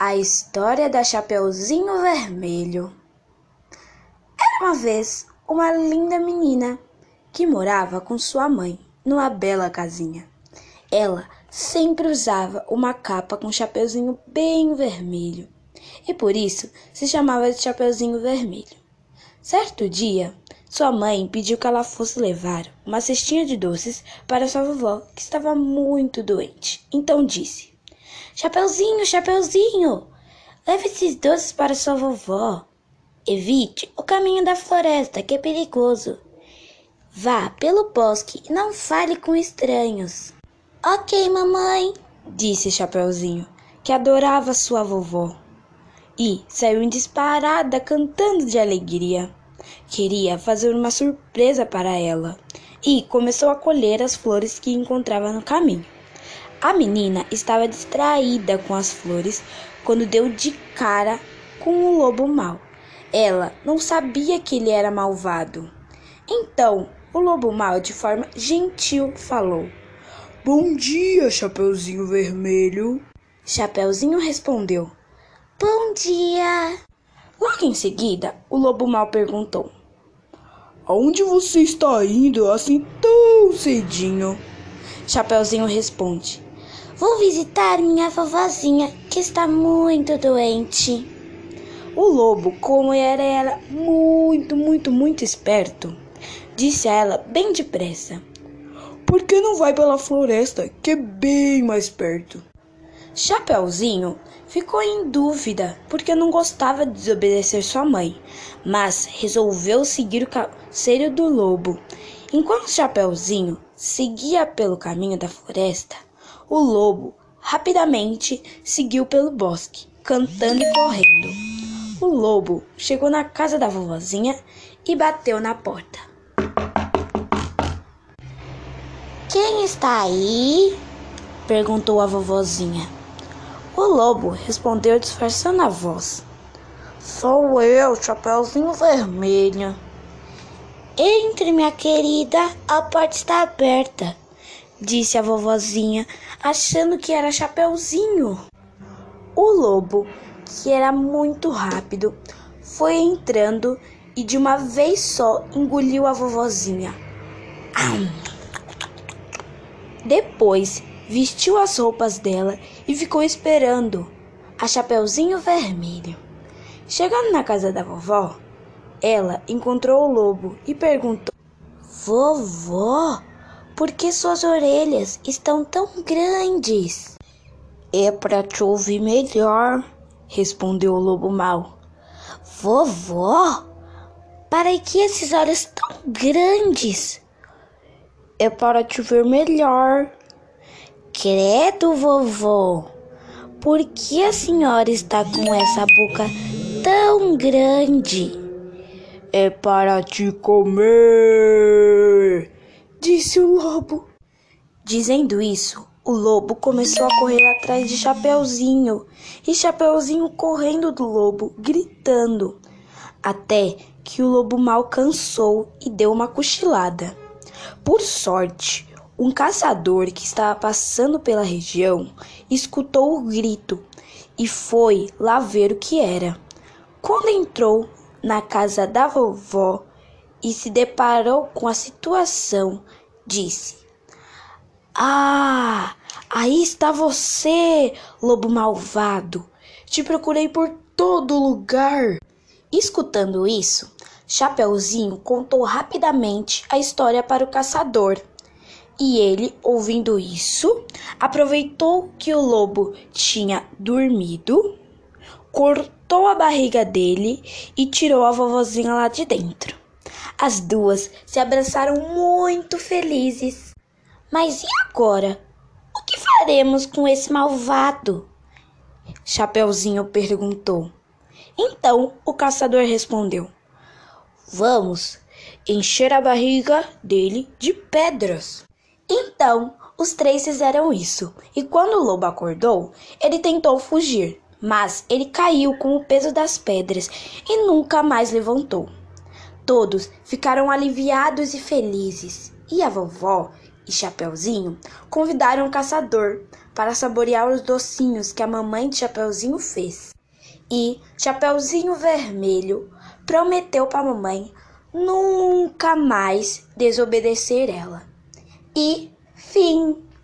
A história da Chapeuzinho Vermelho. Era uma vez uma linda menina que morava com sua mãe numa bela casinha. Ela sempre usava uma capa com um chapeuzinho bem vermelho e por isso se chamava de Chapeuzinho Vermelho. Certo dia, sua mãe pediu que ela fosse levar uma cestinha de doces para sua vovó, que estava muito doente. Então disse: Chapeuzinho, Chapeuzinho, leve esses doces para sua vovó. Evite o caminho da floresta, que é perigoso. Vá pelo bosque e não fale com estranhos. Ok, mamãe, disse Chapeuzinho, que adorava sua vovó. E saiu em disparada cantando de alegria. Queria fazer uma surpresa para ela e começou a colher as flores que encontrava no caminho. A menina estava distraída com as flores quando deu de cara com o lobo mau. Ela não sabia que ele era malvado. Então, o lobo mau, de forma gentil, falou: Bom dia, Chapeuzinho Vermelho. Chapeuzinho respondeu: Bom dia. Logo em seguida, o lobo mau perguntou: Aonde você está indo assim tão cedinho? Chapeuzinho responde: Vou visitar minha vovozinha que está muito doente. O lobo, como era, era muito, muito, muito esperto, disse a ela bem depressa: Por que não vai pela floresta, que é bem mais perto? Chapeuzinho ficou em dúvida porque não gostava de desobedecer sua mãe, mas resolveu seguir o conselho do lobo. Enquanto Chapeuzinho seguia pelo caminho da floresta, o lobo rapidamente seguiu pelo bosque, cantando e correndo. O lobo chegou na casa da vovozinha e bateu na porta. Quem está aí? perguntou a vovozinha. O lobo respondeu disfarçando a voz. Sou eu, Chapeuzinho Vermelho. Entre, minha querida, a porta está aberta disse a vovozinha, achando que era Chapeuzinho. O lobo, que era muito rápido, foi entrando e de uma vez só engoliu a vovozinha. Depois vestiu as roupas dela e ficou esperando a Chapeuzinho Vermelho. Chegando na casa da vovó, ela encontrou o lobo e perguntou: Vovó, por que suas orelhas estão tão grandes? É para te ouvir melhor, respondeu o lobo mau. Vovó, para que esses olhos tão grandes? É para te ver melhor. Credo, vovô, por que a senhora está com essa boca tão grande? É para te comer disse o lobo. Dizendo isso, o lobo começou a correr atrás de Chapeuzinho, e Chapeuzinho correndo do lobo, gritando, até que o lobo mal cansou e deu uma cochilada. Por sorte, um caçador que estava passando pela região escutou o grito e foi lá ver o que era. Quando entrou na casa da vovó, e se deparou com a situação, disse: Ah, aí está você, lobo malvado. Te procurei por todo lugar. Escutando isso, Chapeuzinho contou rapidamente a história para o caçador. E ele, ouvindo isso, aproveitou que o lobo tinha dormido, cortou a barriga dele e tirou a vovozinha lá de dentro. As duas se abraçaram muito felizes. Mas e agora? O que faremos com esse malvado? Chapeuzinho perguntou. Então o caçador respondeu: Vamos encher a barriga dele de pedras. Então os três fizeram isso, e quando o lobo acordou, ele tentou fugir, mas ele caiu com o peso das pedras e nunca mais levantou. Todos ficaram aliviados e felizes, e a vovó e Chapeuzinho convidaram o caçador para saborear os docinhos que a mamãe de Chapeuzinho fez. E Chapeuzinho Vermelho prometeu para a mamãe nunca mais desobedecer ela. E fim.